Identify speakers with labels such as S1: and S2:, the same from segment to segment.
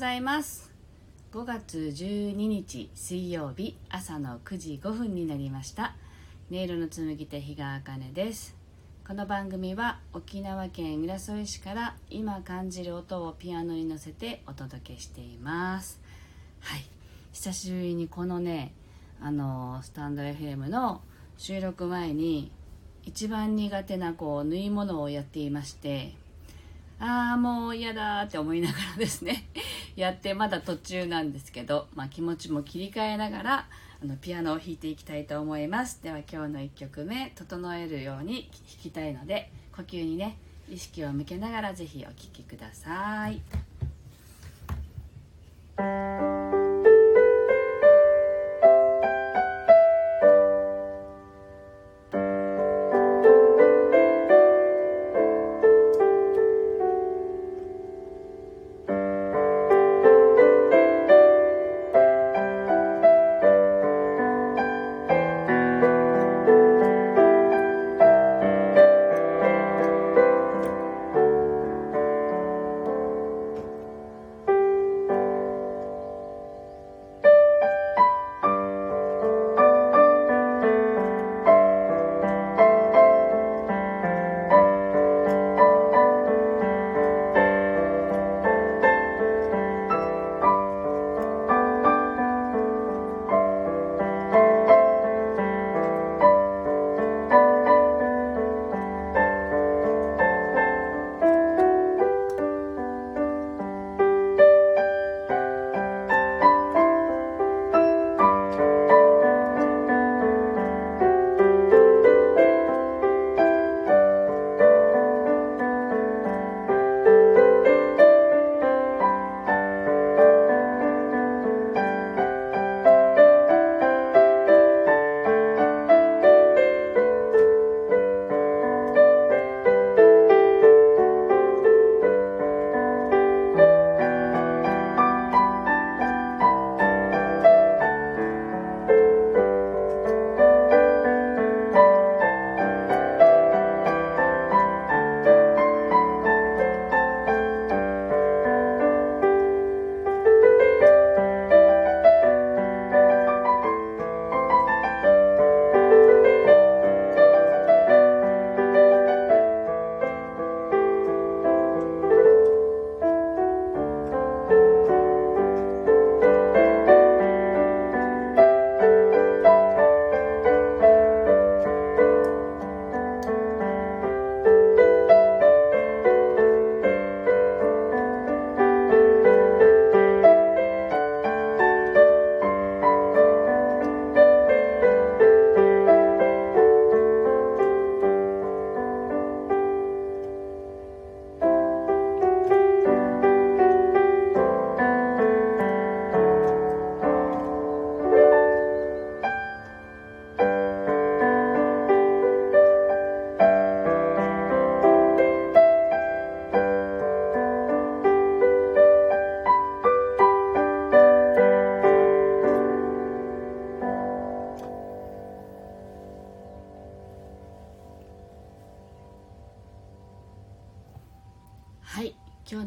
S1: ざいます。5月12日水曜日朝の9時5分になりました。音色の紡ぎ手日川茜です。この番組は沖縄県浦添市から今感じる音をピアノに乗せてお届けしています。はい。久しぶりにこのねあのスタンド FM の収録前に一番苦手なこう縫い物をやっていましてああもう嫌だって思いながらですね。やってまだ途中なんですけど、まあ、気持ちも切り替えながらあのピアノを弾いていきたいと思いますでは今日の1曲目整えるように弾きたいので呼吸にね意識を向けながら是非お聴きください。はい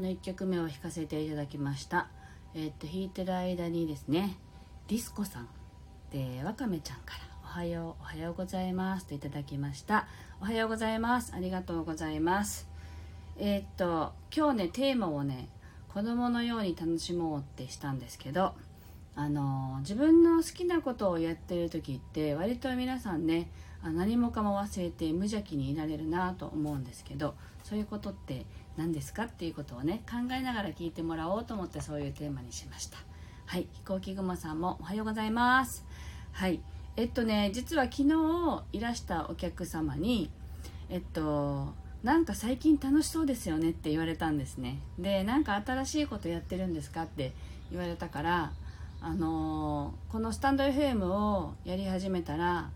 S1: の1曲目を弾かせていただきました。えー、っと弾いてる間にですねディスコさんでわかめちゃんから「おはようおはようございます」といただきました。おはようございます。ありがとうございます。えー、っと今日ねテーマをね子供のように楽しもうってしたんですけどあの自分の好きなことをやってる時って割と皆さんね何もかも忘れて無邪気にいられるなと思うんですけどそういうことって何ですかっていうことをね考えながら聞いてもらおうと思ってそういうテーマにしました。はい飛行機雲さんもおはようございます。はいえっとね実は昨日いらしたお客様にえっとなんか最近楽しそうですよねって言われたんですね。でなんか新しいことやってるんですかって言われたからあのー、このスタンド FM をやり始めたら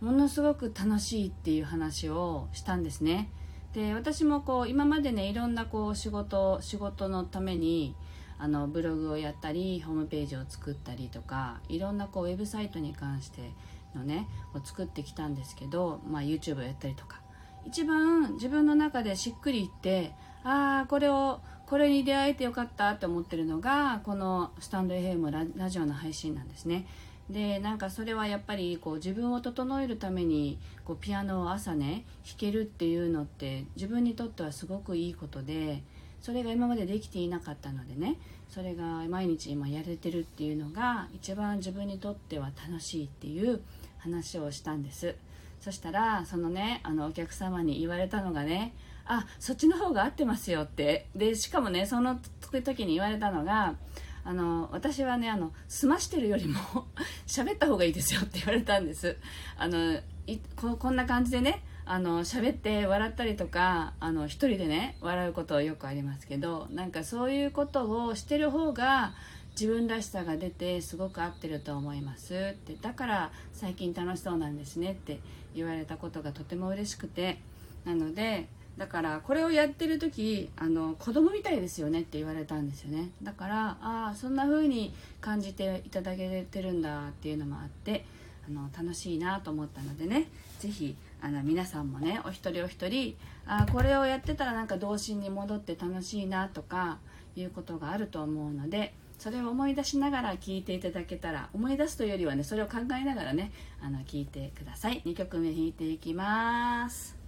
S1: ものすごく楽しいっていう話をしたんですね。で私もこう今までねいろんなこう仕事仕事のためにあのブログをやったりホームページを作ったりとかいろんなこうウェブサイトに関してのねを作ってきたんですけど、まあ、YouTube をやったりとか。一番自分の中でしっくりいってああこれをこれに出会えてよかったって思ってるのがこのスタンド FM ララジオの配信なんですね。でなんかそれはやっぱりこう自分を整えるためにこうピアノを朝ね弾けるっていうのって自分にとってはすごくいいことでそれが今までできていなかったのでねそれが毎日今やれてるっていうのが一番自分にとっては楽しいっていう話をしたんです。そしたらそのねあのお客様に言われたのがねあそっちの方が合ってますよって。でしかもねその時に言われたのがあの私はねあの済ましてるよりも 喋った方がいいですよって言われたんです。あのいここんな感じでねあの喋って笑ったりとかあの一人でね笑うことはよくありますけどなんかそういうことをしてる方が自分らしさが出てすごく合ってると思います。ってだから最近楽しそうなんですねって言われたことがとても嬉しくてなのでだからこれをやってる時あの子供みたいですよねって言われたんですよね。だからああそんな風に感じていただけてるんだっていうのもあってあの楽しいなと思ったのでね是非あの皆さんもねお一人お一人あこれをやってたらなんか童心に戻って楽しいなとかいうことがあると思うのでそれを思い出しながら聴いていただけたら思い出すというよりはねそれを考えながらねあの聞いてください。2曲目弾いていきます。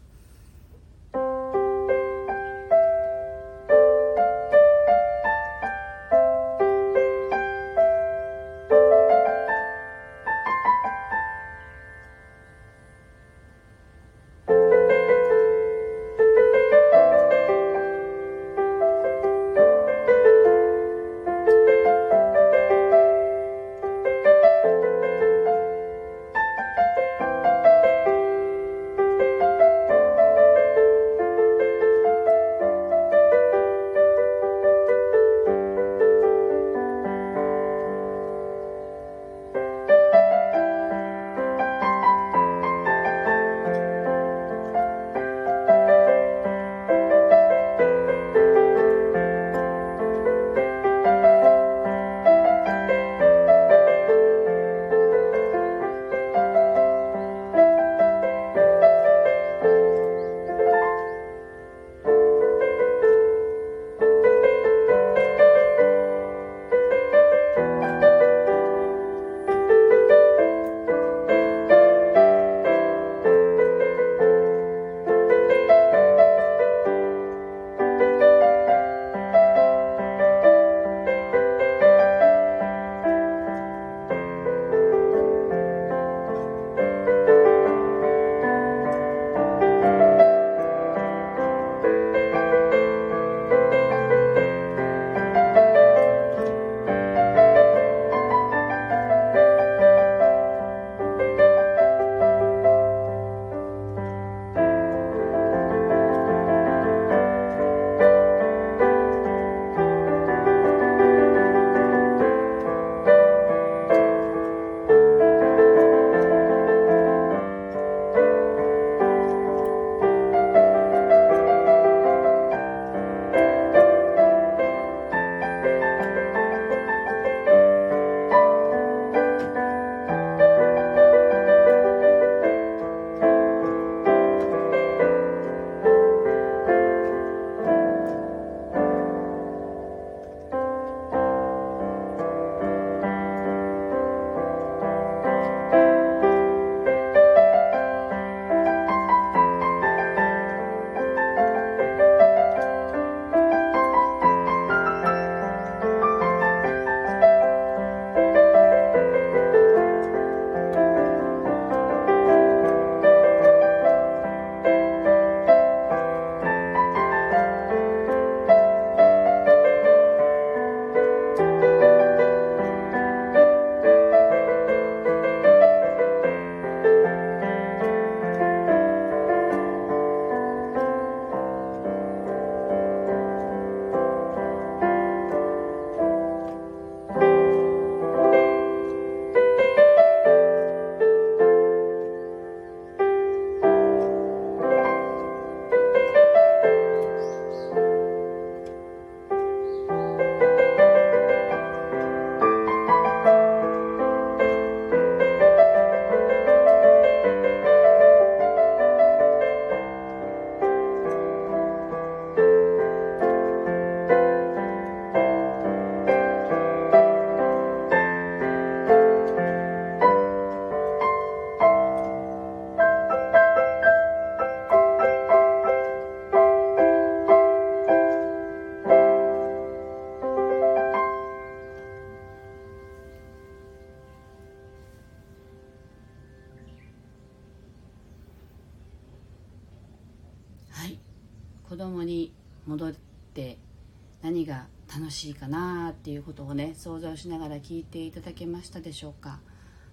S1: 何が楽しいかなっていうことをね想像しながら聞いていただけましたでしょうか。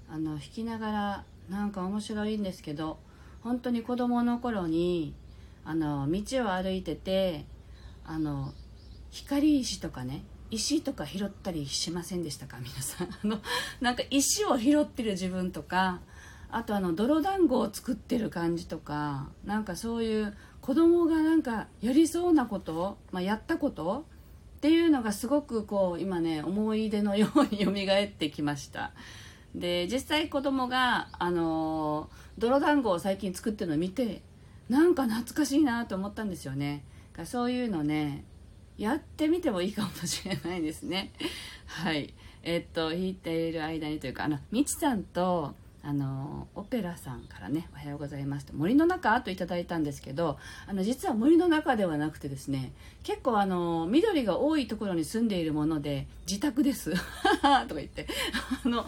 S1: あの弾きながらなんか面白いんですけど本当に子供の頃にあの道を歩いててあの光石とかね石とか拾ったりしませんでしたか？皆さん。あのなんか石を拾ってる自分とかあとあの泥団子を作ってる感じとかなんかそういう子供がなんかやりそうなことまあ、やったことっていうのがすごくこう今ね思い出のように 蘇ってきました。で実際子供があの泥団子を最近作ってるのを見てなんか懐かしいなと思ったんですよね。そういうのねやってみてもいいかもしれないですね。はい。えっと弾いている間にというかあのみちさんとあのオペラさんからね「おはようございます」と森の中といただいたんですけどあの実は森の中ではなくてですね結構あの緑が多いところに住んでいるもので自宅です。とか言ってあの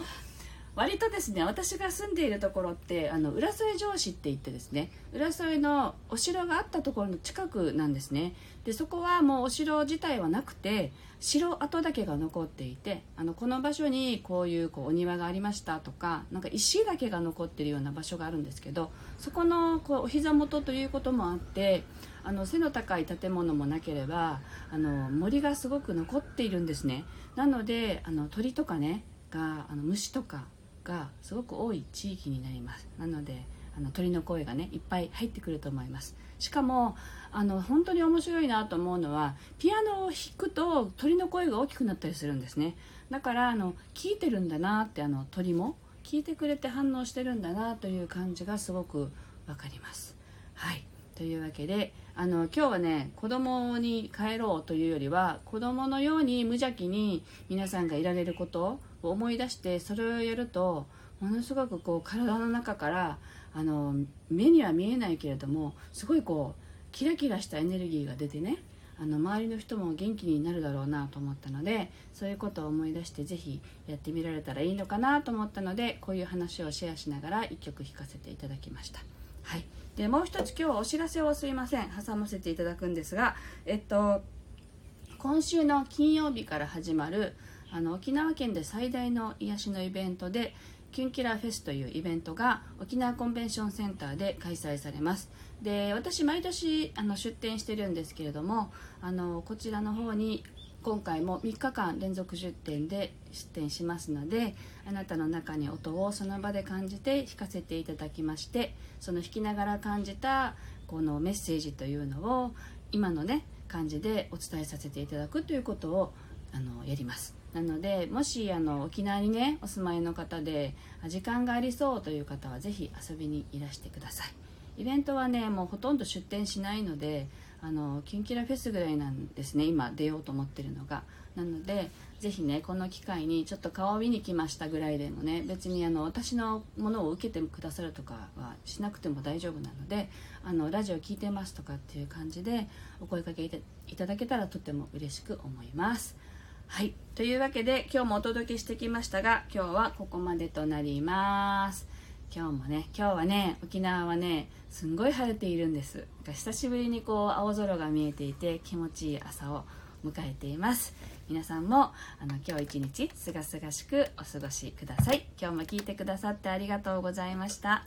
S1: 割とですね私が住んでいるところってあの浦添城市って言ってですね浦添のお城があったところの近くなんですね。でそこはもうお城自体はなくて城跡だけが残っていてあのこの場所にこういうこうお庭がありましたとかなんか石だけが残っているような場所があるんですけどそこのこうお膝元ということもあってあの背の高い建物もなければあの森がすごく残っているんですね。なのであの鳥とかねがあの虫とかがすごく多い地域になります。なのであの鳥の声がねいっぱい入ってくると思います。しかもあの本当に面白いなと思うのはピアノを弾くと鳥の声が大きくなったりするんですね。だからあの聞いてるんだなってあの鳥も聞いてくれて反応してるんだなという感じがすごく分かります。はい。というわけであの今日はね子供に帰ろうというよりは子供のように無邪気に皆さんがいられること思い出してそれをやるとものすごくこう体の中からあの目には見えないけれどもすごいこうキラキラしたエネルギーが出てねあの周りの人も元気になるだろうなと思ったのでそういうことを思い出して是非やってみられたらいいのかなと思ったのでこういう話をシェアしながら1曲弾かせていただきました。はい、でもう一つ今日お知らせをすいません挟ませていただくんですがえっと今週の金曜日から始まるあの沖縄県で最大の癒しのイベントでキュンキラーフェスというイベントが沖縄コンベンションセンターで開催されます。で私毎年あの出店してるんですけれどもあのこちらの方に今回も3日間連続出店で出店しますのであなたの中に音をその場で感じて弾かせていただきましてその弾きながら感じたこのメッセージというのを今のね感じでお伝えさせていただくということをあのやります。なのでもしあの沖縄にねお住まいの方で時間がありそうという方は是非遊びにいらしてください。イベントはねもうほとんど出店しないのであのキンキラフェスぐらいなんですね今出ようと思ってるのが。なのでぜひねこの機会にちょっと顔を見に来ましたぐらいでもね別にあの私のものを受けてくださるとかはしなくても大丈夫なのであのラジオ聞いてますとかっていう感じでお声かけいただけたらとても嬉しく思います。はい。というわけで今日もお届けしてきましたが今日はここまでとなります。今日もね今日はね沖縄はねすんごい晴れているんです。久しぶりにこう青空が見えていて気持ちいい朝を迎えています。皆さんもあの今日一日すがすがしくお過ごしください。今日も聞いてくださってありがとうございました。